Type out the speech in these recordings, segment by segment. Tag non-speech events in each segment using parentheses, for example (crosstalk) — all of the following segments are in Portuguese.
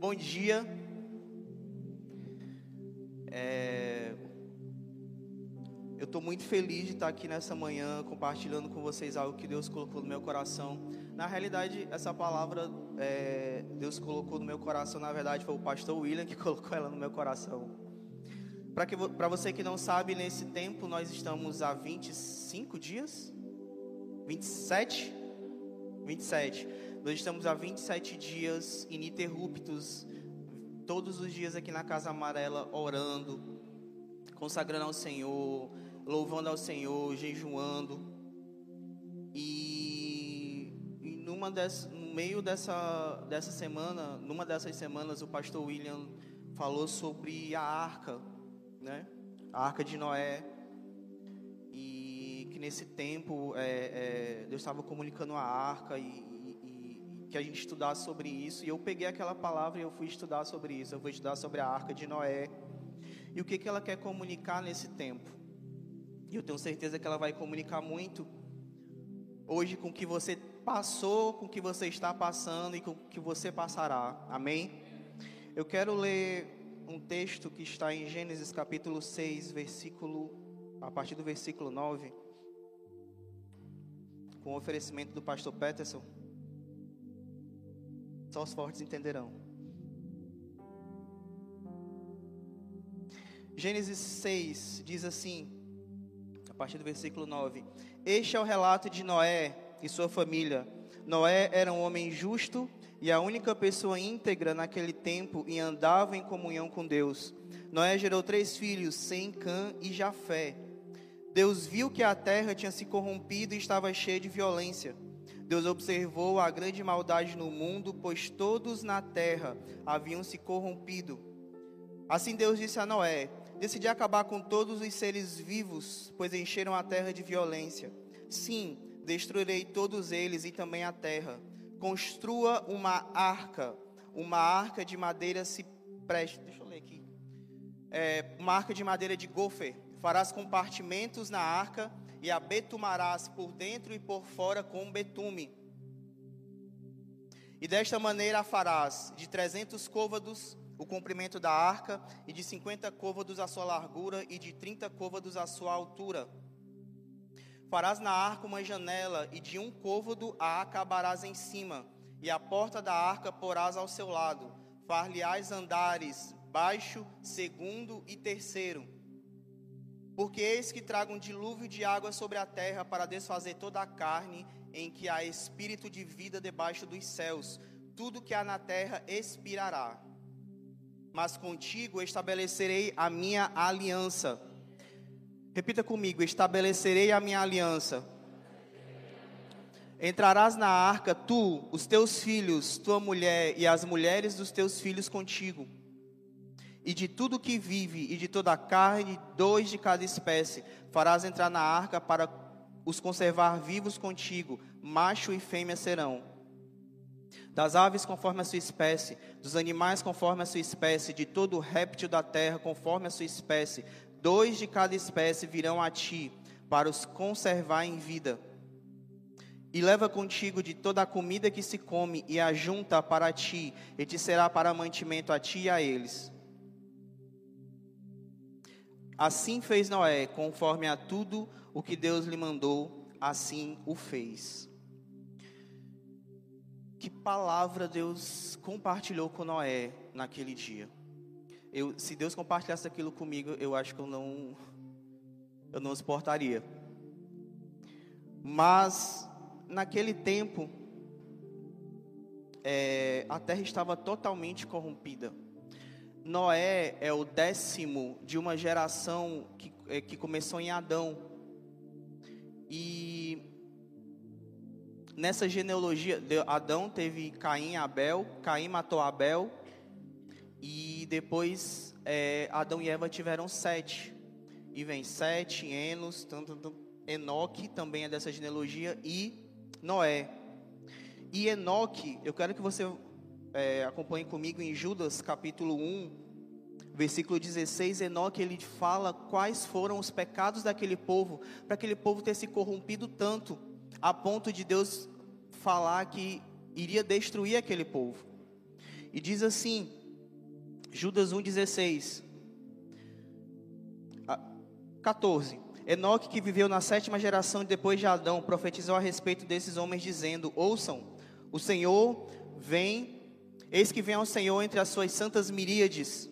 Bom dia. É... Eu estou muito feliz de estar aqui nessa manhã compartilhando com vocês algo que Deus colocou no meu coração. Na realidade, essa palavra é... Deus colocou no meu coração, na verdade, foi o pastor William que (laughs) colocou ela no meu coração. Para você que não sabe, nesse tempo nós estamos há 25 dias? 27? 27. Nós estamos há 27 dias ininterruptos, todos os dias aqui na Casa Amarela, orando, consagrando ao Senhor, louvando ao Senhor, jejuando. E, e numa des, no meio dessa, dessa semana, numa dessas semanas, o pastor William falou sobre a arca, né? A arca de Noé. E nesse tempo é, é, Deus estava comunicando a arca e, que a gente estudasse sobre isso. E eu peguei aquela palavra e eu fui estudar sobre isso. Eu fui estudar sobre a arca de Noé. E o que, que ela quer comunicar nesse tempo. E eu tenho certeza que ela vai comunicar muito hoje com o que você passou, com o que você está passando e com o que você passará. Amém? Eu quero ler um texto que está em Gênesis capítulo 6, versículo a partir do versículo 9, com o oferecimento do pastor Peterson. Só os fortes entenderão. Gênesis 6 diz assim, a partir do versículo 9: Este é o relato de Noé e sua família. Noé era um homem justo e a única pessoa íntegra naquele tempo e andava em comunhão com Deus. Noé gerou três filhos, Sem, Cã e Jafé. Deus viu que a terra tinha se corrompido e estava cheia de violência. Deus observou a grande maldade no mundo, pois todos na terra haviam se corrompido. Assim Deus disse a Noé: Decidi acabar com todos os seres vivos, pois encheram a terra de violência. Sim, destruirei todos eles e também a terra. Construa uma arca, uma arca de madeira se preste. Deixa eu ler aqui. É, uma arca de madeira de gofer. Farás compartimentos na arca e a betumarás por dentro e por fora com betume. E desta maneira a farás de trezentos côvados o comprimento da arca, e de cinquenta côvados a sua largura, e de trinta côvados a sua altura. Farás na arca uma janela, e de um côvado a acabarás em cima, e a porta da arca porás ao seu lado. Far-lhe-ás andares, baixo, segundo e terceiro porque eis que trago um dilúvio de água sobre a terra para desfazer toda a carne, em que há espírito de vida debaixo dos céus. Tudo que há na terra expirará. Mas contigo estabelecerei a minha aliança. Repita comigo: estabelecerei a minha aliança. Entrarás na arca, tu, os teus filhos, tua mulher e as mulheres dos teus filhos contigo e de tudo que vive, e de toda a carne, dois de cada espécie, farás entrar na arca para os conservar vivos contigo, macho e fêmea serão. Das aves conforme a sua espécie, dos animais conforme a sua espécie, de todo réptil da terra conforme a sua espécie, dois de cada espécie virão a ti, para os conservar em vida. E leva contigo de toda a comida que se come, e a junta para ti, e te será para mantimento a ti e a eles. Assim fez Noé, conforme a tudo o que Deus lhe mandou, assim o fez. Que palavra Deus compartilhou com Noé naquele dia? Eu, se Deus compartilhasse aquilo comigo, eu acho que eu não, eu não suportaria. Mas naquele tempo, é, a terra estava totalmente corrompida. Noé é o décimo de uma geração que, é, que começou em Adão. E nessa genealogia, Adão teve Caim e Abel, Caim matou Abel, e depois é, Adão e Eva tiveram sete. E vem sete, Enos, Enoque também é dessa genealogia, e Noé. E Enoque, eu quero que você é, acompanhe comigo em Judas capítulo 1, versículo 16, Enoque ele fala quais foram os pecados daquele povo, para aquele povo ter se corrompido tanto, a ponto de Deus falar que iria destruir aquele povo. E diz assim, Judas 1,16. 14. Enoque, que viveu na sétima geração depois de Adão, profetizou a respeito desses homens, dizendo: Ouçam, o Senhor vem, eis que vem ao Senhor entre as suas santas miríades,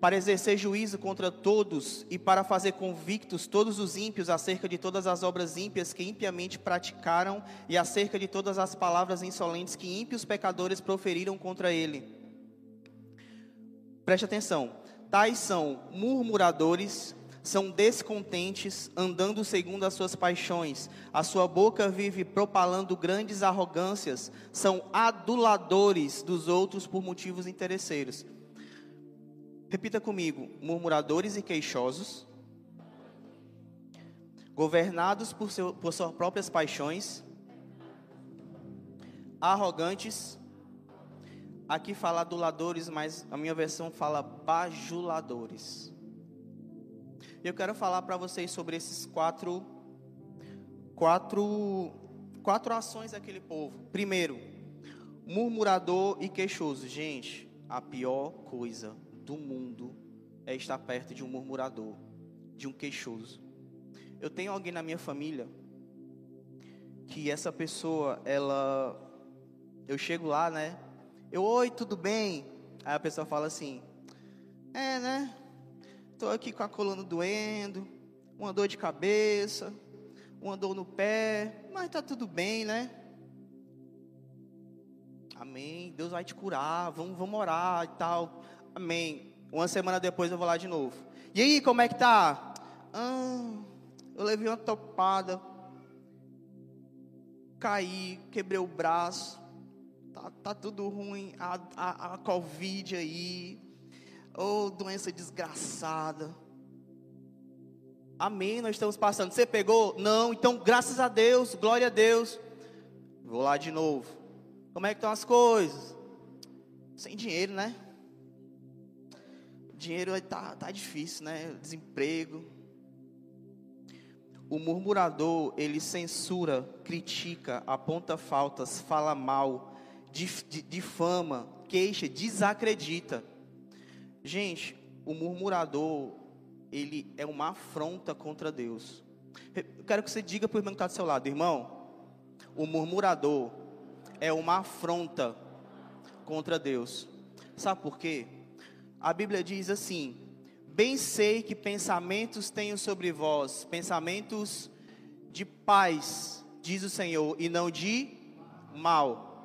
para exercer juízo contra todos e para fazer convictos todos os ímpios acerca de todas as obras ímpias que impiamente praticaram e acerca de todas as palavras insolentes que ímpios pecadores proferiram contra ele. Preste atenção. Tais são murmuradores, são descontentes, andando segundo as suas paixões. A sua boca vive propalando grandes arrogâncias, são aduladores dos outros por motivos interesseiros. Repita comigo: murmuradores e queixosos, governados por, seu, por suas próprias paixões, arrogantes. Aqui fala aduladores, mas a minha versão fala bajuladores. Eu quero falar para vocês sobre esses quatro, quatro, quatro ações daquele povo. Primeiro, murmurador e queixoso. Gente, a pior coisa do mundo é estar perto de um murmurador, de um queixoso. Eu tenho alguém na minha família que essa pessoa, ela, eu chego lá, né? Eu, oi, tudo bem? Aí a pessoa fala assim, é, né? Estou aqui com a coluna doendo, uma dor de cabeça, uma dor no pé, mas está tudo bem, né? Amém. Deus vai te curar, vamos, vamos orar e tal. Amém. Uma semana depois eu vou lá de novo. E aí, como é que tá? Ah, eu levei uma topada, caí, quebrei o braço, tá, tá tudo ruim, a, a, a Covid aí, Oh, doença desgraçada. Amém, nós estamos passando. Você pegou? Não, então graças a Deus, glória a Deus. Vou lá de novo. Como é que estão as coisas? Sem dinheiro, né? dinheiro tá, tá difícil, né? Desemprego. O murmurador, ele censura, critica, aponta faltas, fala mal, difama, queixa, desacredita. Gente, o murmurador, ele é uma afronta contra Deus. Eu quero que você diga para o irmão que está do seu lado, irmão, o murmurador é uma afronta contra Deus. Sabe por quê? A Bíblia diz assim: Bem sei que pensamentos tenho sobre vós, pensamentos de paz, diz o Senhor, e não de mal.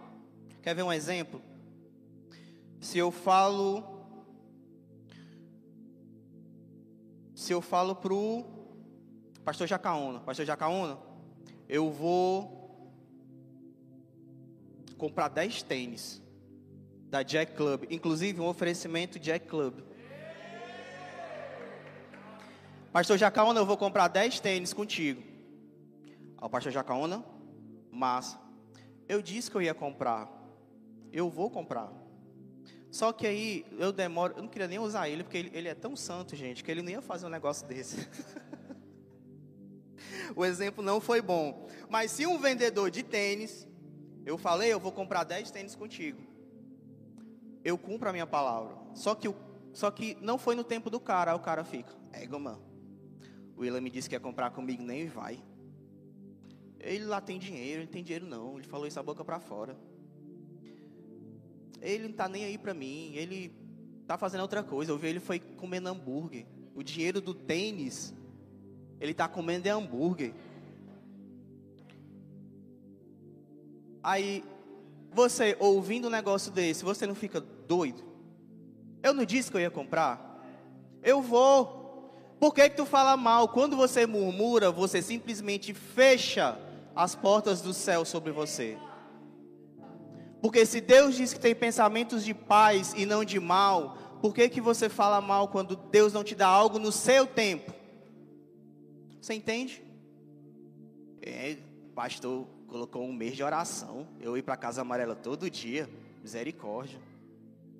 Quer ver um exemplo? Se eu falo se eu falo pro pastor Jacaúna, pastor Jacaúna, eu vou comprar 10 tênis da Jack Club, inclusive um oferecimento Jack Club. Pastor Jacaúna, eu vou comprar 10 tênis contigo. Ao pastor Jacaúna, massa. Eu disse que eu ia comprar. Eu vou comprar. Só que aí eu demoro, eu não queria nem usar ele, porque ele, ele é tão santo, gente, que ele não ia fazer um negócio (laughs) desse. o exemplo não foi bom. Mas se um vendedor de tênis, eu falei, eu vou comprar 10 tênis contigo. Eu cumpro a minha palavra. Só que, só que não foi no tempo do cara, aí o cara fica, é, mano. O William me disse que ia comprar comigo, nem vai. Ele lá tem dinheiro, ele tem dinheiro não. Ele falou isso a boca para fora. Ele não está nem aí para mim, ele está fazendo outra coisa. Eu vi ele foi comendo hambúrguer. O dinheiro do tênis, ele está comendo é hambúrguer. Aí, você ouvindo um negócio desse, você não fica doido? Eu não disse que eu ia comprar? Eu vou. Por que, que tu fala mal? Quando você murmura, você simplesmente fecha as portas do céu sobre você. Porque se Deus diz que tem pensamentos de paz e não de mal, por que, que você fala mal quando Deus não te dá algo no seu tempo? Você entende? É, pastor colocou um mês de oração. Eu ir para a casa amarela todo dia. Misericórdia.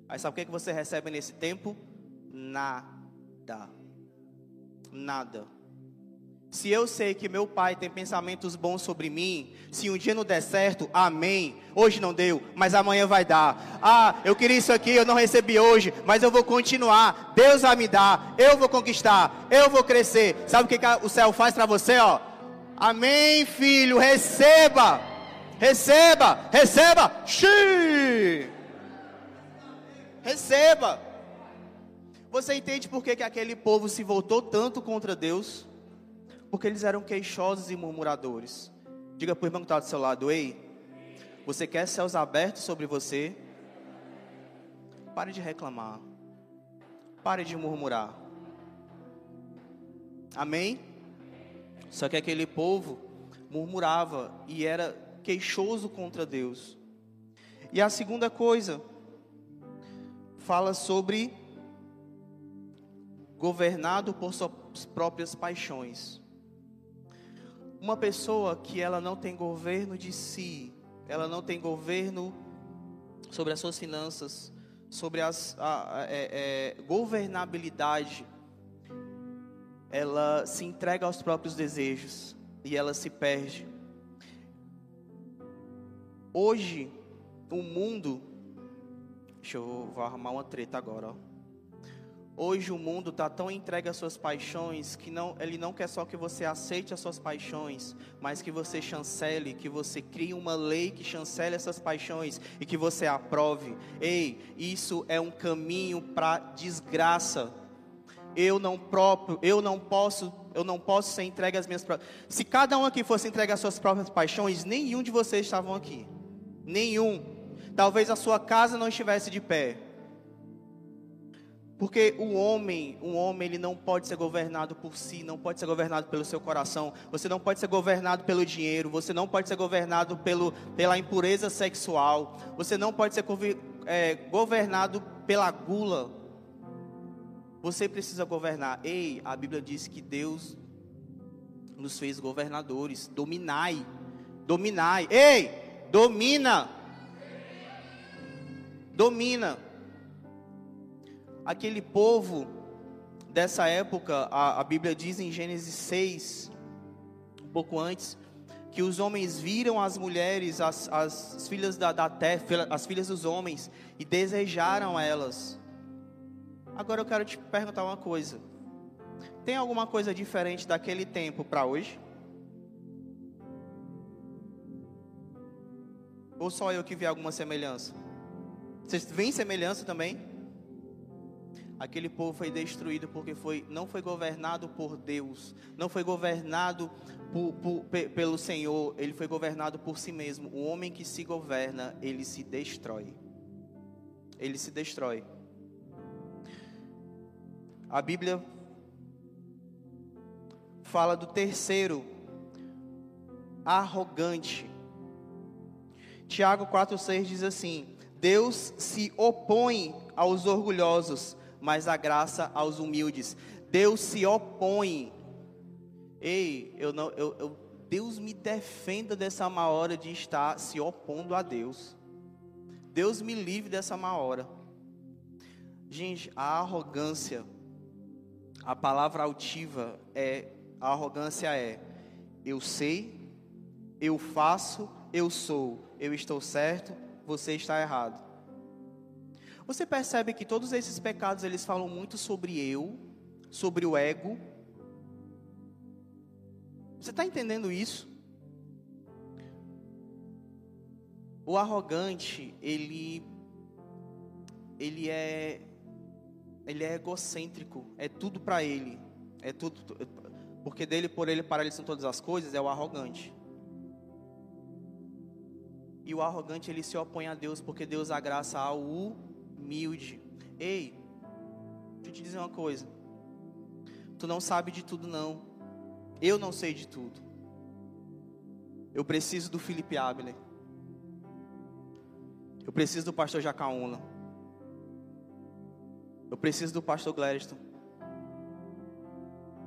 Aí sabe o que, que você recebe nesse tempo? Nada. Nada. Se eu sei que meu pai tem pensamentos bons sobre mim, se um dia não der certo, amém. Hoje não deu, mas amanhã vai dar. Ah, eu queria isso aqui, eu não recebi hoje, mas eu vou continuar. Deus vai me dar, eu vou conquistar, eu vou crescer. Sabe o que o céu faz para você, ó? Amém, filho, receba. Receba, receba. Xiii. Receba. Você entende por que, que aquele povo se voltou tanto contra Deus? Porque eles eram queixosos e murmuradores. Diga para o irmão que está do seu lado: Ei, você quer céus abertos sobre você? Pare de reclamar. Pare de murmurar. Amém? Só que aquele povo murmurava e era queixoso contra Deus. E a segunda coisa fala sobre governado por suas próprias paixões. Uma pessoa que ela não tem governo de si, ela não tem governo sobre as suas finanças, sobre as, a, a é, é, governabilidade, ela se entrega aos próprios desejos e ela se perde. Hoje, o mundo, deixa eu vou arrumar uma treta agora, ó. Hoje o mundo está tão entregue às suas paixões que não, ele não quer só que você aceite as suas paixões, mas que você chancele, que você crie uma lei que chancele essas paixões e que você aprove. Ei, isso é um caminho para desgraça. Eu não próprio, eu não posso, eu não posso ser entregue às minhas próprias. Se cada um aqui fosse entregue às suas próprias paixões, nenhum de vocês estavam aqui. Nenhum. Talvez a sua casa não estivesse de pé. Porque o homem, o homem ele não pode ser governado por si, não pode ser governado pelo seu coração. Você não pode ser governado pelo dinheiro. Você não pode ser governado pelo, pela impureza sexual. Você não pode ser é, governado pela gula. Você precisa governar. Ei, a Bíblia diz que Deus nos fez governadores. Dominai, dominai. Ei, domina, domina aquele povo dessa época, a, a Bíblia diz em Gênesis 6, um pouco antes, que os homens viram as mulheres, as, as filhas da, da terra, as filhas dos homens, e desejaram elas. Agora eu quero te perguntar uma coisa: tem alguma coisa diferente daquele tempo para hoje? Ou só eu que vi alguma semelhança? Vocês veem semelhança também? Aquele povo foi destruído porque foi, não foi governado por Deus, não foi governado por, por, pelo Senhor, ele foi governado por si mesmo. O homem que se governa, ele se destrói. Ele se destrói. A Bíblia fala do terceiro, arrogante. Tiago 4,6 diz assim: Deus se opõe aos orgulhosos, mas a graça aos humildes. Deus se opõe. Ei, eu não, eu, eu, Deus me defenda dessa má hora de estar se opondo a Deus. Deus me livre dessa má hora. Gente, a arrogância, a palavra altiva é, a arrogância é, eu sei, eu faço, eu sou, eu estou certo, você está errado. Você percebe que todos esses pecados eles falam muito sobre eu, sobre o ego. Você está entendendo isso? O arrogante, ele ele é ele é egocêntrico, é tudo para ele, é tudo porque dele por ele para ele são todas as coisas, é o arrogante. E o arrogante ele se opõe a Deus porque Deus agraça ao humilde. Ei, deixa eu te dizer uma coisa. Tu não sabe de tudo, não. Eu não sei de tudo. Eu preciso do Felipe Abner. Eu preciso do pastor Jacaúna. Eu preciso do pastor Gladstone.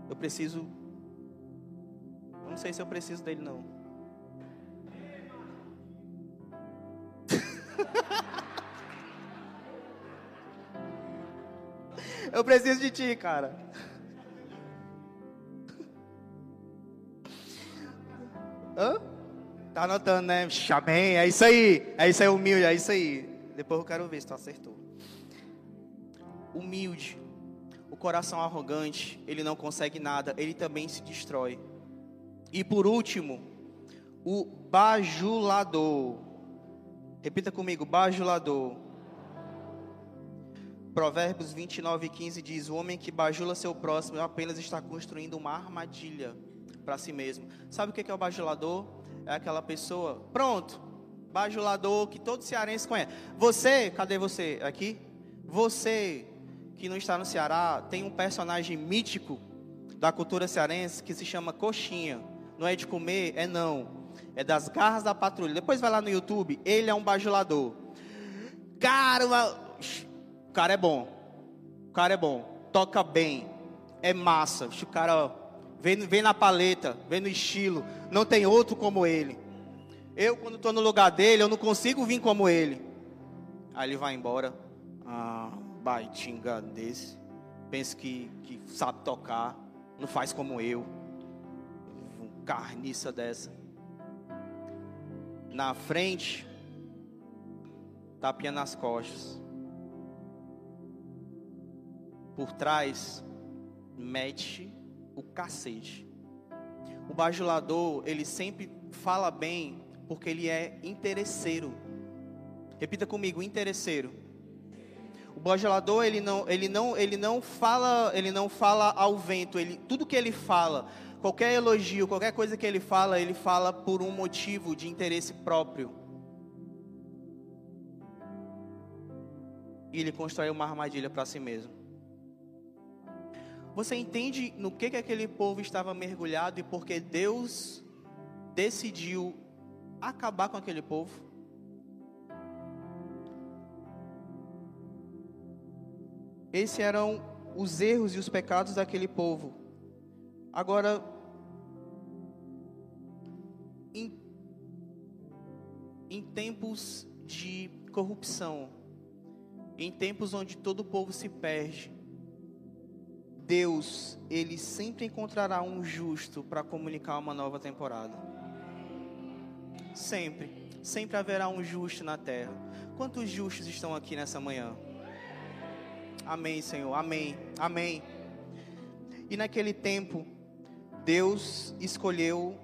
Eu preciso. Eu não sei se eu preciso dele, não. (laughs) Eu preciso de ti, cara. Hã? Tá anotando, né? Amém. É isso aí. É isso aí, humilde. É isso aí. Depois eu quero ver se tu acertou. Humilde. O coração arrogante, ele não consegue nada, ele também se destrói. E por último, o bajulador. Repita comigo, bajulador Provérbios 29 e 15 diz: O homem que bajula seu próximo apenas está construindo uma armadilha para si mesmo. Sabe o que é o bajulador? É aquela pessoa, pronto, bajulador que todo cearense conhece. Você, cadê você? Aqui? Você que não está no Ceará, tem um personagem mítico da cultura cearense que se chama Coxinha. Não é de comer, é não. É das garras da patrulha. Depois vai lá no YouTube, ele é um bajulador. Cara, o cara é bom. O cara é bom. Toca bem. É massa. O cara vem, vem na paleta, vem no estilo. Não tem outro como ele. Eu, quando estou no lugar dele, eu não consigo vir como ele. Aí ele vai embora. Ah, baitinga desse. Pensa que, que sabe tocar. Não faz como eu. Um carniça dessa. Na frente, tapinha nas costas por trás mete o cacete. O bajulador, ele sempre fala bem porque ele é interesseiro. Repita comigo, interesseiro. O bajulador, ele não, ele não, ele não fala, ele não fala ao vento, ele tudo que ele fala, qualquer elogio, qualquer coisa que ele fala, ele fala por um motivo de interesse próprio. E ele constrói uma armadilha para si mesmo. Você entende no que, que aquele povo estava mergulhado e porque Deus decidiu acabar com aquele povo? Esses eram os erros e os pecados daquele povo. Agora, em, em tempos de corrupção, em tempos onde todo o povo se perde, Deus, ele sempre encontrará um justo para comunicar uma nova temporada. Sempre, sempre haverá um justo na terra. Quantos justos estão aqui nessa manhã? Amém, Senhor. Amém. Amém. E naquele tempo, Deus escolheu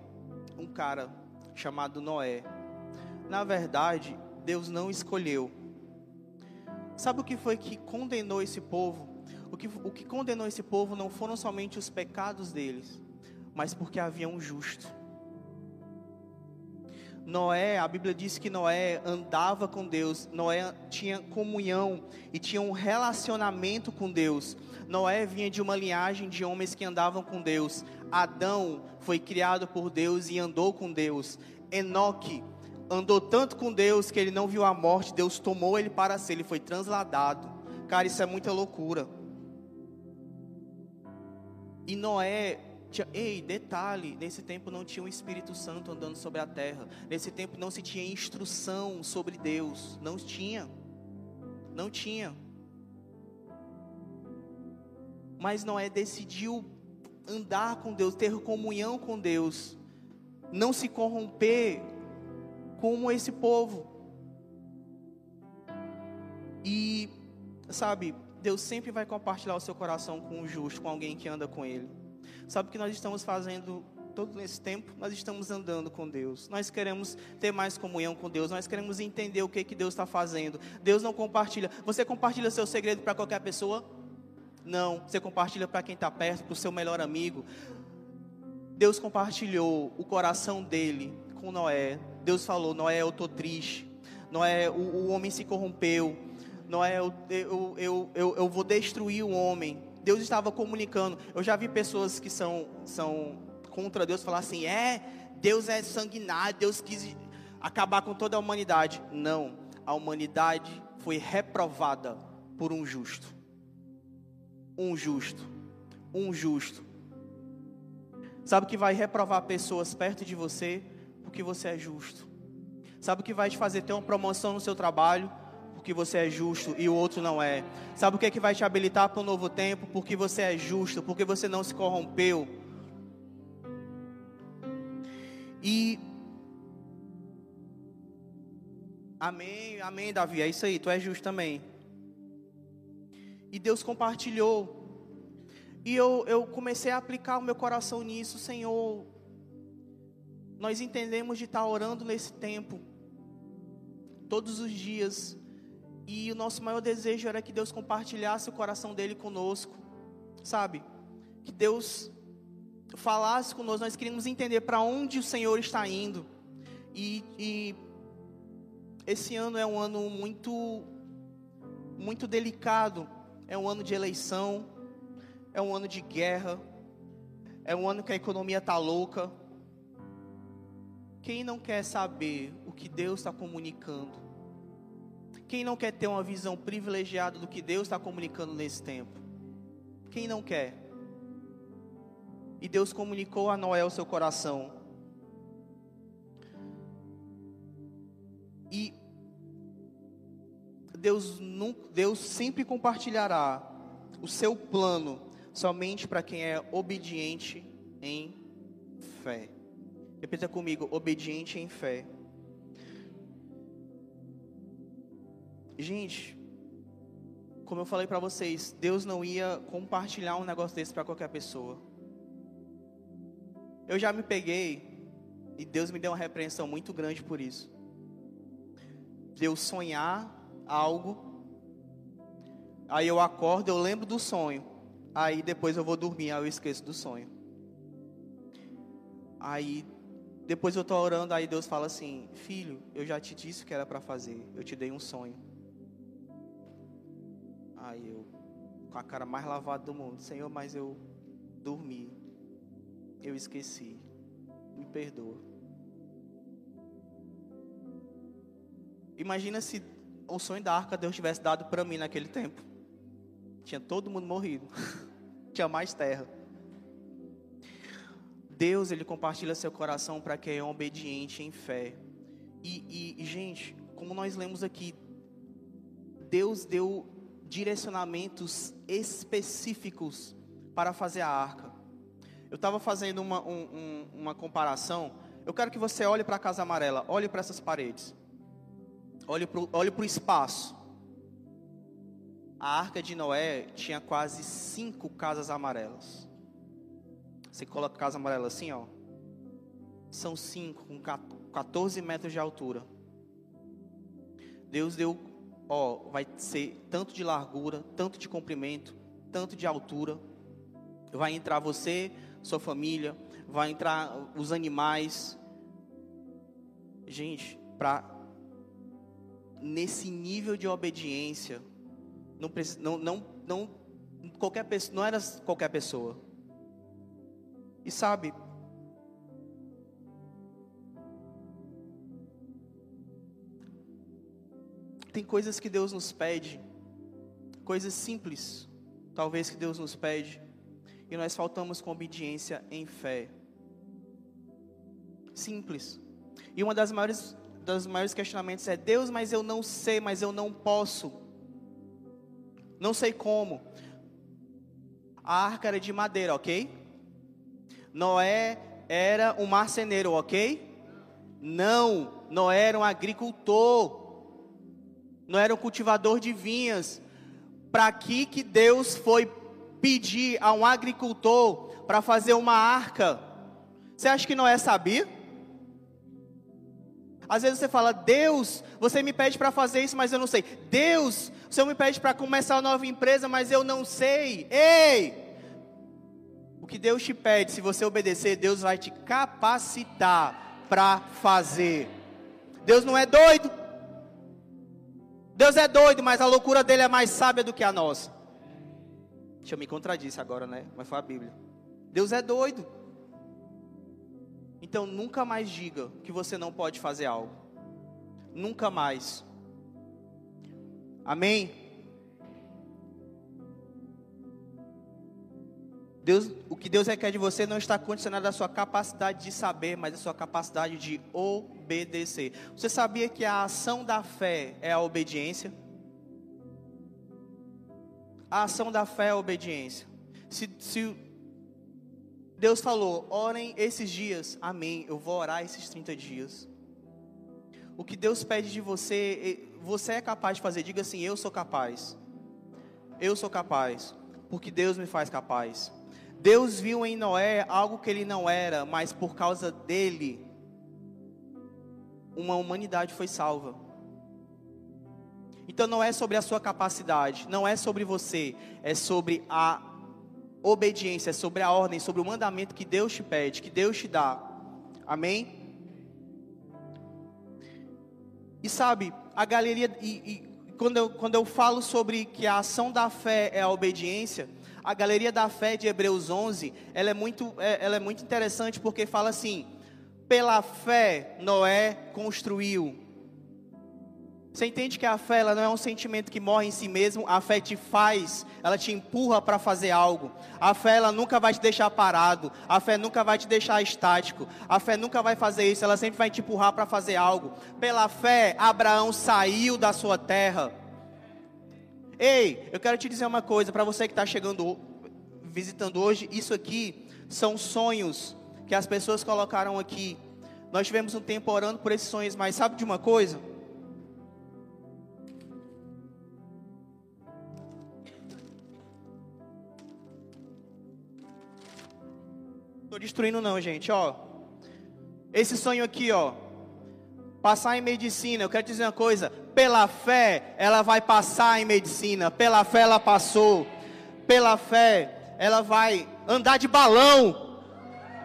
um cara chamado Noé. Na verdade, Deus não escolheu. Sabe o que foi que condenou esse povo? O que, o que condenou esse povo não foram somente os pecados deles, mas porque havia um justo. Noé, a Bíblia diz que Noé andava com Deus, Noé tinha comunhão e tinha um relacionamento com Deus. Noé vinha de uma linhagem de homens que andavam com Deus. Adão foi criado por Deus e andou com Deus. Enoque andou tanto com Deus que ele não viu a morte, Deus tomou ele para si, ele foi transladado. Cara, isso é muita loucura. E Noé, ei, detalhe, nesse tempo não tinha o Espírito Santo andando sobre a terra. Nesse tempo não se tinha instrução sobre Deus. Não tinha. Não tinha. Mas Noé decidiu andar com Deus, ter comunhão com Deus, não se corromper como esse povo. E, sabe, Deus sempre vai compartilhar o seu coração com o justo, com alguém que anda com Ele. Sabe o que nós estamos fazendo todo esse tempo? Nós estamos andando com Deus. Nós queremos ter mais comunhão com Deus. Nós queremos entender o que, que Deus está fazendo. Deus não compartilha. Você compartilha seu segredo para qualquer pessoa? Não. Você compartilha para quem está perto, para o seu melhor amigo. Deus compartilhou o coração dele com Noé. Deus falou: Noé, eu estou triste. Noé, o, o homem se corrompeu. Noé, eu, eu, eu, eu, eu vou destruir o homem. Deus estava comunicando. Eu já vi pessoas que são, são contra Deus falar assim: é, Deus é sanguinário, Deus quis acabar com toda a humanidade. Não, a humanidade foi reprovada por um justo. Um justo. Um justo. Sabe o que vai reprovar pessoas perto de você? Porque você é justo. Sabe o que vai te fazer ter uma promoção no seu trabalho? Porque você é justo e o outro não é. Sabe o que é que vai te habilitar para um novo tempo? Porque você é justo, porque você não se corrompeu. E Amém, amém, Davi. É isso aí, tu é justo também. E Deus compartilhou. E eu, eu comecei a aplicar o meu coração nisso, Senhor. Nós entendemos de estar orando nesse tempo, todos os dias. E o nosso maior desejo era que Deus compartilhasse o coração dele conosco, sabe? Que Deus falasse conosco. Nós queríamos entender para onde o Senhor está indo. E, e esse ano é um ano muito, muito delicado. É um ano de eleição, é um ano de guerra, é um ano que a economia está louca. Quem não quer saber o que Deus está comunicando? Quem não quer ter uma visão privilegiada do que Deus está comunicando nesse tempo? Quem não quer? E Deus comunicou a Noé o seu coração. E Deus, Deus sempre compartilhará o seu plano somente para quem é obediente em fé. Repita comigo: obediente em fé. Gente, como eu falei para vocês, Deus não ia compartilhar um negócio desse para qualquer pessoa. Eu já me peguei e Deus me deu uma repreensão muito grande por isso. Deus sonhar algo, aí eu acordo, eu lembro do sonho, aí depois eu vou dormir, aí eu esqueço do sonho. Aí depois eu estou orando, aí Deus fala assim: Filho, eu já te disse o que era para fazer, eu te dei um sonho. Aí eu, com a cara mais lavada do mundo, Senhor, mas eu dormi, eu esqueci, me perdoa. Imagina se o sonho da arca Deus tivesse dado para mim naquele tempo. Tinha todo mundo morrido. (laughs) Tinha mais terra. Deus, ele compartilha seu coração para quem é obediente em fé. E, e, gente, como nós lemos aqui, Deus deu direcionamentos específicos para fazer a arca. Eu estava fazendo uma, um, um, uma comparação. Eu quero que você olhe para a casa amarela, olhe para essas paredes. Olhe para o espaço. A arca de Noé tinha quase cinco casas amarelas. Você coloca casa amarela assim, ó. São cinco, com 14 metros de altura. Deus deu, ó, vai ser tanto de largura, tanto de comprimento, tanto de altura. Vai entrar você, sua família, vai entrar os animais. Gente, para nesse nível de obediência, não, não, não, não, qualquer pessoa, não era qualquer pessoa. E sabe, tem coisas que Deus nos pede, coisas simples, talvez que Deus nos pede, e nós faltamos com obediência em fé. Simples. E uma das maiores dos maiores questionamentos é: Deus, mas eu não sei, mas eu não posso. Não sei como. A arca era de madeira, ok? Noé era um marceneiro, ok? Não, Noé era um agricultor. Não era um cultivador de vinhas. Para que que Deus foi pedir a um agricultor para fazer uma arca? Você acha que Noé sabia? Às vezes você fala, Deus, você me pede para fazer isso, mas eu não sei. Deus, Senhor me pede para começar uma nova empresa, mas eu não sei. Ei! O que Deus te pede, se você obedecer, Deus vai te capacitar para fazer. Deus não é doido. Deus é doido, mas a loucura dele é mais sábia do que a nossa. Deixa eu me contradisse agora, né? Mas foi a Bíblia. Deus é doido. Então nunca mais diga que você não pode fazer algo. Nunca mais. Amém? Deus, o que Deus requer de você não está condicionado à sua capacidade de saber, mas à sua capacidade de obedecer. Você sabia que a ação da fé é a obediência? A ação da fé é a obediência. Se, se Deus falou: orem esses dias, amém. Eu vou orar esses 30 dias. o que Deus pede de você, você é capaz de fazer. Diga assim: Eu sou capaz. Eu sou capaz, porque Deus me faz capaz. Deus viu em Noé algo que ele não era, mas por causa dele, uma humanidade foi salva. Então não é sobre a sua capacidade, não é sobre você, é sobre a obediência, é sobre a ordem, sobre o mandamento que Deus te pede, que Deus te dá. Amém? E sabe, a galeria, e, e quando, eu, quando eu falo sobre que a ação da fé é a obediência, a galeria da fé de Hebreus 11, ela é muito, é, ela é muito interessante porque fala assim: pela fé Noé construiu você entende que a fé ela não é um sentimento que morre em si mesmo, a fé te faz, ela te empurra para fazer algo. A fé ela nunca vai te deixar parado, a fé nunca vai te deixar estático, a fé nunca vai fazer isso, ela sempre vai te empurrar para fazer algo. Pela fé, Abraão saiu da sua terra. Ei, eu quero te dizer uma coisa para você que está chegando, visitando hoje, isso aqui são sonhos que as pessoas colocaram aqui. Nós tivemos um tempo orando por esses sonhos, mas sabe de uma coisa? Estou destruindo não, gente, ó. Esse sonho aqui, ó. Passar em medicina, eu quero dizer uma coisa. Pela fé, ela vai passar em medicina. Pela fé, ela passou. Pela fé, ela vai andar de balão.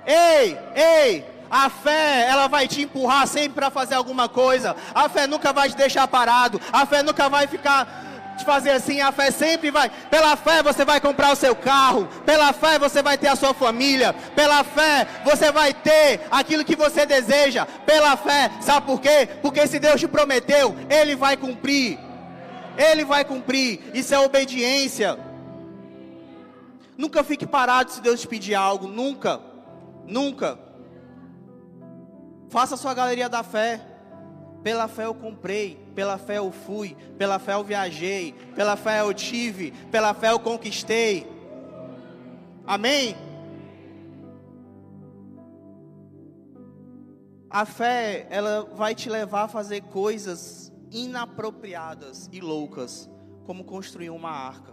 Ei, ei, a fé, ela vai te empurrar sempre para fazer alguma coisa. A fé nunca vai te deixar parado. A fé nunca vai ficar de fazer assim, a fé sempre vai. Pela fé você vai comprar o seu carro, pela fé você vai ter a sua família, pela fé você vai ter aquilo que você deseja, pela fé, sabe por quê? Porque se Deus te prometeu, Ele vai cumprir. Ele vai cumprir. Isso é obediência. Nunca fique parado se Deus te pedir algo, nunca. Nunca. Faça a sua galeria da fé. Pela fé eu comprei, pela fé eu fui, pela fé eu viajei, pela fé eu tive, pela fé eu conquistei. Amém? A fé, ela vai te levar a fazer coisas inapropriadas e loucas, como construir uma arca.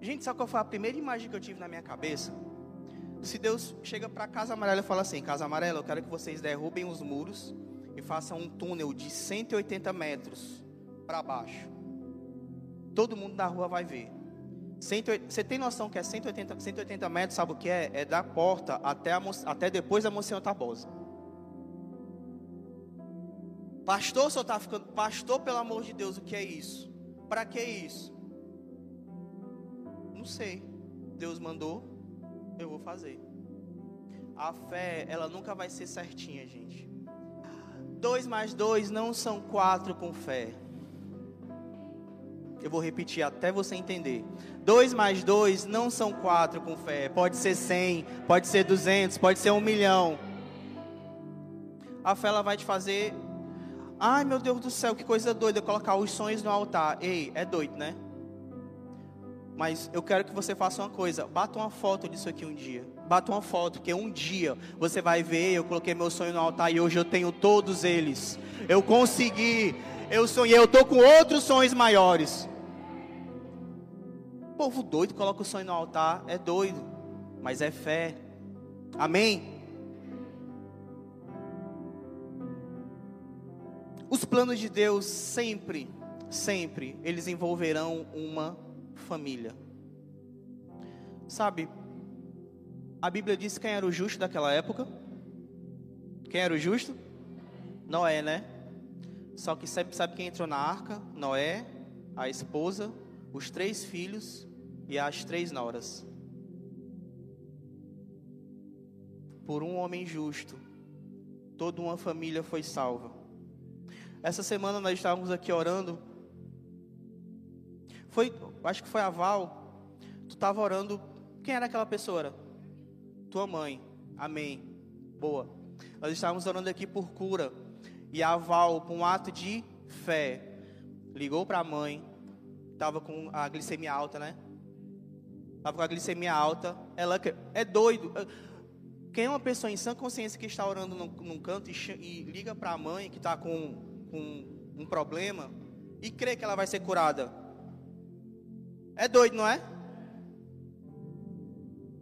Gente, sabe qual foi a primeira imagem que eu tive na minha cabeça? Se Deus chega para a Casa Amarela e fala assim: Casa Amarela, eu quero que vocês derrubem os muros e faça um túnel de 180 metros para baixo. Todo mundo na rua vai ver. Você tem noção que é 180, 180 metros, sabe o que é? É da porta até, a, até depois da Monsenhor Tabosa. Pastor, só tá ficando. Pastor, pelo amor de Deus, o que é isso? Para que isso? Não sei. Deus mandou, eu vou fazer. A fé, ela nunca vai ser certinha, gente. Dois mais dois não são quatro com fé. Eu vou repetir até você entender. Dois mais dois não são quatro com fé. Pode ser cem, pode ser duzentos, pode ser um milhão. A fé ela vai te fazer. Ai meu Deus do céu, que coisa doida colocar os sonhos no altar. Ei, é doido, né? Mas eu quero que você faça uma coisa: bata uma foto disso aqui um dia. Bata uma foto, que um dia você vai ver. Eu coloquei meu sonho no altar e hoje eu tenho todos eles. Eu consegui. Eu sonhei. Eu estou com outros sonhos maiores. povo doido coloca o sonho no altar. É doido. Mas é fé. Amém? Os planos de Deus sempre, sempre, eles envolverão uma família. Sabe, a Bíblia diz quem era o justo daquela época. Quem era o justo? Noé, né? Só que sabe, sabe quem entrou na arca? Noé, a esposa, os três filhos e as três noras. Por um homem justo, toda uma família foi salva. Essa semana nós estávamos aqui orando. Foi acho que foi a Val, tu estava orando, quem era aquela pessoa? Tua mãe, amém, boa. Nós estávamos orando aqui por cura, e a Val, por um ato de fé, ligou para a mãe, estava com a glicemia alta, né? Estava com a glicemia alta, ela é doido. Quem é uma pessoa em sã consciência que está orando num, num canto e, e liga para a mãe que está com, com um problema e crê que ela vai ser curada? É doido, não é?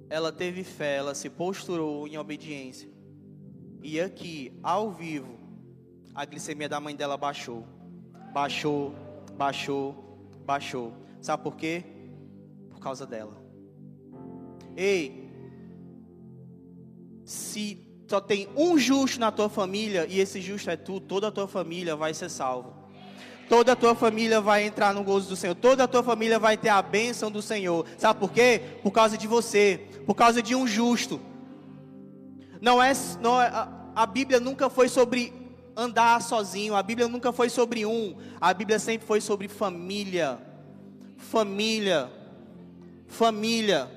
Ela teve fé, ela se posturou em obediência. E aqui, ao vivo, a glicemia da mãe dela baixou. Baixou, baixou, baixou. Sabe por quê? Por causa dela. Ei, se só tem um justo na tua família e esse justo é tu, toda a tua família vai ser salva. Toda a tua família vai entrar no gozo do Senhor. Toda a tua família vai ter a bênção do Senhor. Sabe por quê? Por causa de você. Por causa de um justo. Não é, não é a, a Bíblia nunca foi sobre andar sozinho. A Bíblia nunca foi sobre um. A Bíblia sempre foi sobre família. Família. Família.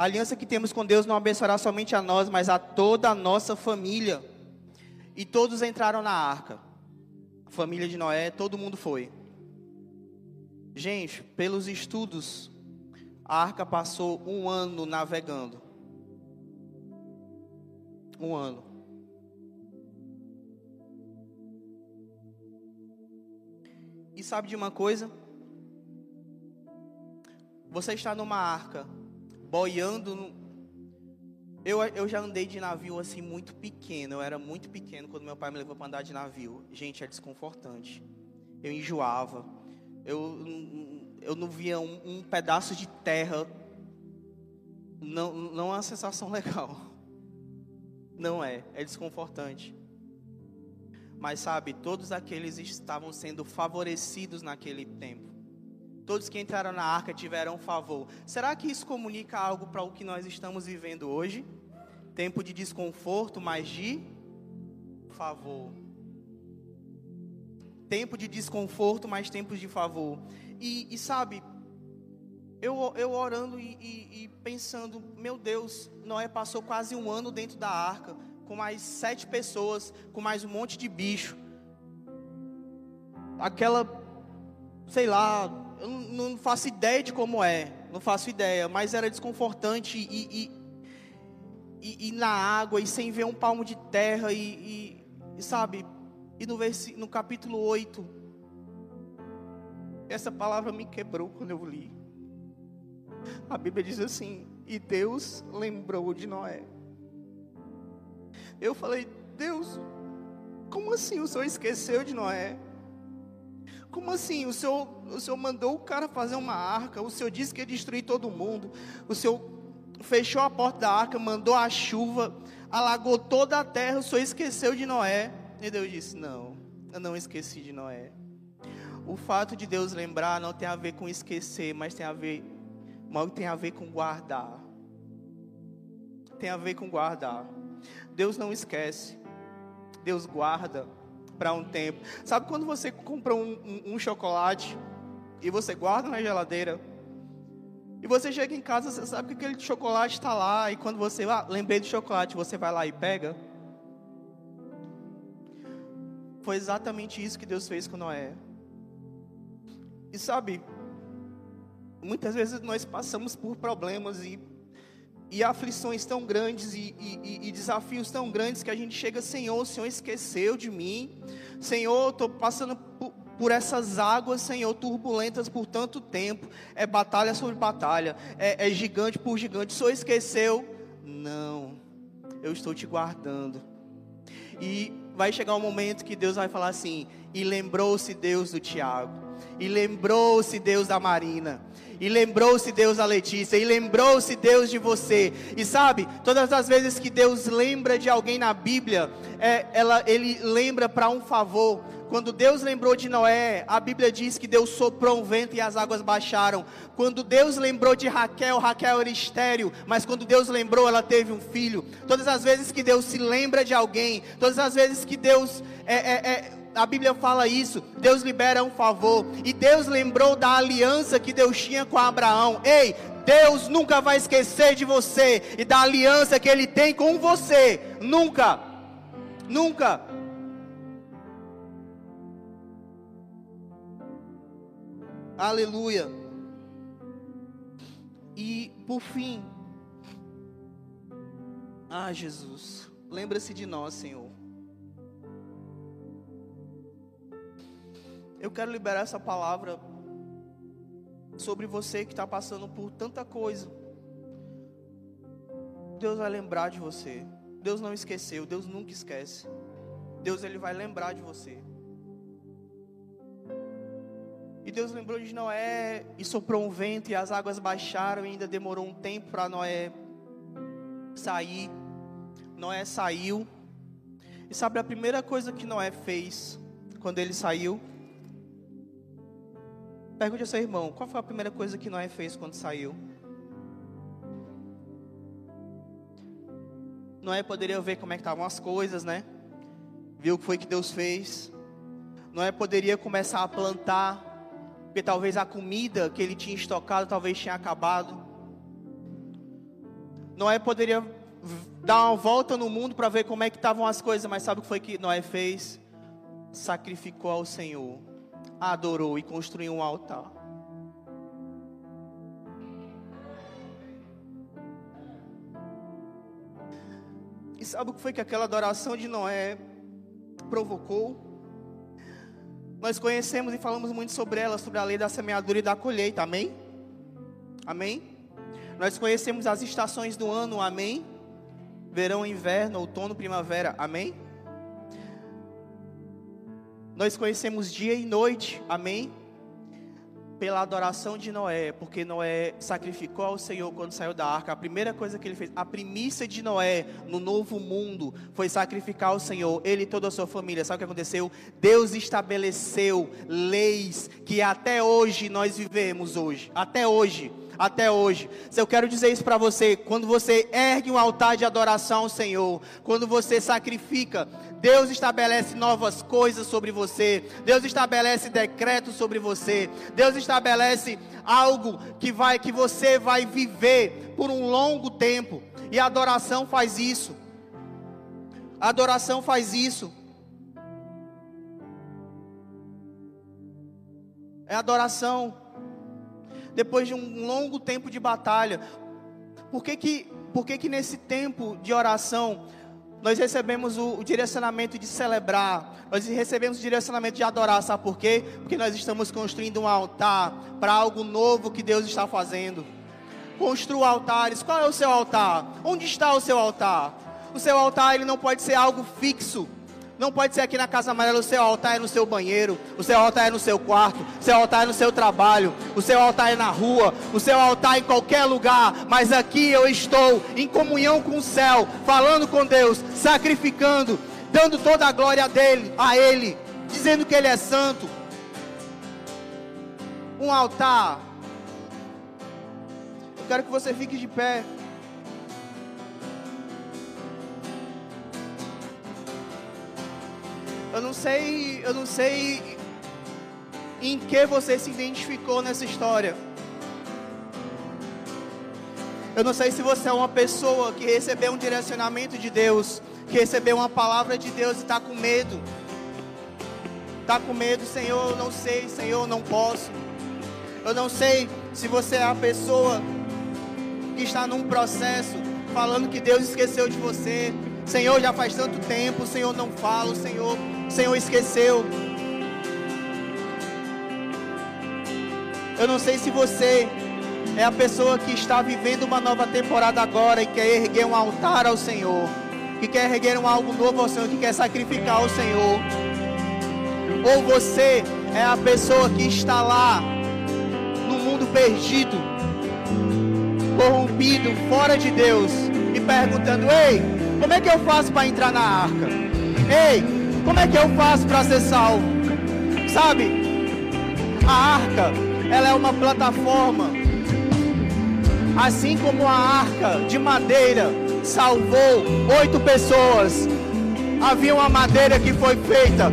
A aliança que temos com Deus não abençoará somente a nós, mas a toda a nossa família. E todos entraram na arca. A família de Noé, todo mundo foi. Gente, pelos estudos, a arca passou um ano navegando. Um ano. E sabe de uma coisa? Você está numa arca boiando. No... Eu, eu já andei de navio assim muito pequeno. Eu era muito pequeno quando meu pai me levou para andar de navio. Gente, é desconfortante. Eu enjoava. Eu, eu não via um, um pedaço de terra. Não, não é uma sensação (laughs) legal. Não é. É desconfortante. Mas sabe, todos aqueles estavam sendo favorecidos naquele tempo. Todos que entraram na arca tiveram favor. Será que isso comunica algo para o que nós estamos vivendo hoje? Tempo de desconforto, mas de favor. Tempo de desconforto, mas tempos de favor. E, e sabe, eu, eu orando e, e, e pensando, meu Deus, Noé passou quase um ano dentro da arca, com mais sete pessoas, com mais um monte de bicho. Aquela, sei lá, não faço ideia de como é, não faço ideia, mas era desconfortante e, e, e, na água e sem ver um palmo de terra e, e sabe, e no, no capítulo 8, essa palavra me quebrou quando eu li. A Bíblia diz assim: E Deus lembrou de Noé. Eu falei, Deus, como assim o Senhor esqueceu de Noé? Como assim? O senhor, o senhor mandou o cara fazer uma arca, o senhor disse que ia destruir todo mundo, o senhor fechou a porta da arca, mandou a chuva, alagou toda a terra, o senhor esqueceu de Noé. E Deus disse: Não, eu não esqueci de Noé. O fato de Deus lembrar não tem a ver com esquecer, mas tem a ver, mas tem a ver com guardar. Tem a ver com guardar. Deus não esquece, Deus guarda para um tempo. Sabe quando você compra um, um, um chocolate e você guarda na geladeira? E você chega em casa, você sabe que aquele chocolate está lá, e quando você, ah, lembrei do chocolate, você vai lá e pega. Foi exatamente isso que Deus fez com Noé. E sabe, muitas vezes nós passamos por problemas e e aflições tão grandes e, e, e, desafios tão grandes que a gente chega, Senhor, o Senhor esqueceu de mim, Senhor, estou passando por, por, essas águas, Senhor, turbulentas por tanto tempo, é batalha sobre batalha, é, é gigante por gigante, o Senhor esqueceu? Não, eu estou te guardando, e vai chegar um momento que Deus vai falar assim, e lembrou-se Deus do Tiago, e lembrou-se Deus da Marina, e lembrou-se Deus da Letícia, e lembrou-se Deus de você. E sabe, todas as vezes que Deus lembra de alguém na Bíblia, é, ela, ele lembra para um favor. Quando Deus lembrou de Noé, a Bíblia diz que Deus soprou um vento e as águas baixaram. Quando Deus lembrou de Raquel, Raquel era estéreo, mas quando Deus lembrou, ela teve um filho. Todas as vezes que Deus se lembra de alguém, todas as vezes que Deus é, é, é a Bíblia fala isso. Deus libera um favor. E Deus lembrou da aliança que Deus tinha com Abraão. Ei, Deus nunca vai esquecer de você e da aliança que Ele tem com você. Nunca. Nunca. Aleluia. por fim, ah, Jesus, lembra-se de nós, Senhor. Eu quero liberar essa palavra sobre você que está passando por tanta coisa. Deus vai lembrar de você. Deus não esqueceu, Deus nunca esquece. Deus ele vai lembrar de você. E Deus lembrou de Noé e soprou um vento e as águas baixaram e ainda demorou um tempo para Noé sair. Noé saiu. E sabe a primeira coisa que Noé fez quando ele saiu? Pergunte ao seu irmão, qual foi a primeira coisa que Noé fez quando saiu? Noé poderia ver como é que estavam as coisas, né? Viu o que foi que Deus fez. Noé poderia começar a plantar, porque talvez a comida que ele tinha estocado talvez tinha acabado. Noé poderia dar uma volta no mundo para ver como é que estavam as coisas, mas sabe o que foi que Noé fez? Sacrificou ao Senhor adorou e construiu um altar. E sabe o que foi que aquela adoração de Noé provocou? Nós conhecemos e falamos muito sobre ela, sobre a lei da semeadura e da colheita, amém? Amém? Nós conhecemos as estações do ano, amém? Verão, inverno, outono, primavera, amém? Nós conhecemos dia e noite, amém? Pela adoração de Noé, porque Noé sacrificou ao Senhor quando saiu da arca. A primeira coisa que ele fez, a primícia de Noé no novo mundo, foi sacrificar ao Senhor, ele e toda a sua família. Sabe o que aconteceu? Deus estabeleceu leis que até hoje nós vivemos hoje, até hoje até hoje. Se eu quero dizer isso para você, quando você ergue um altar de adoração ao Senhor, quando você sacrifica, Deus estabelece novas coisas sobre você. Deus estabelece decretos sobre você. Deus estabelece algo que vai que você vai viver por um longo tempo. E a adoração faz isso. A adoração faz isso. É adoração depois de um longo tempo de batalha. Por que que, por que, que nesse tempo de oração nós recebemos o, o, direcionamento de celebrar, nós recebemos o direcionamento de adorar, sabe por quê? Porque nós estamos construindo um altar para algo novo que Deus está fazendo. Construa altares. Qual é o seu altar? Onde está o seu altar? O seu altar ele não pode ser algo fixo. Não pode ser aqui na Casa Amarela, o seu altar é no seu banheiro, o seu altar é no seu quarto, o seu altar é no seu trabalho, o seu altar é na rua, o seu altar é em qualquer lugar, mas aqui eu estou em comunhão com o céu, falando com Deus, sacrificando, dando toda a glória dele, a Ele, dizendo que Ele é santo. Um altar. Eu quero que você fique de pé. Eu não sei, eu não sei em que você se identificou nessa história. Eu não sei se você é uma pessoa que recebeu um direcionamento de Deus, que recebeu uma palavra de Deus e está com medo. Está com medo, Senhor, eu não sei, Senhor, eu não posso. Eu não sei se você é a pessoa que está num processo falando que Deus esqueceu de você. Senhor, já faz tanto tempo, Senhor não fala, o Senhor Senhor esqueceu. Eu não sei se você é a pessoa que está vivendo uma nova temporada agora e quer erguer um altar ao Senhor, que quer erguer um algo novo ao Senhor, que quer sacrificar ao Senhor. Ou você é a pessoa que está lá no mundo perdido, corrompido, fora de Deus, e perguntando: Ei, como é que eu faço para entrar na arca? Ei, como é que eu faço para ser salvo? Sabe? A arca, ela é uma plataforma. Assim como a arca de madeira salvou oito pessoas, havia uma madeira que foi feita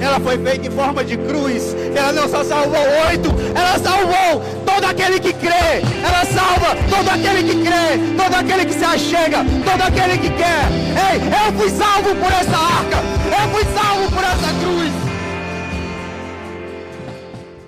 ela foi feita em forma de cruz. Ela não só salvou oito, ela salvou todo aquele que crê. Ela salva todo aquele que crê, todo aquele que se achega, todo aquele que quer. Ei, eu fui salvo por essa arca. Eu fui salvo por essa cruz.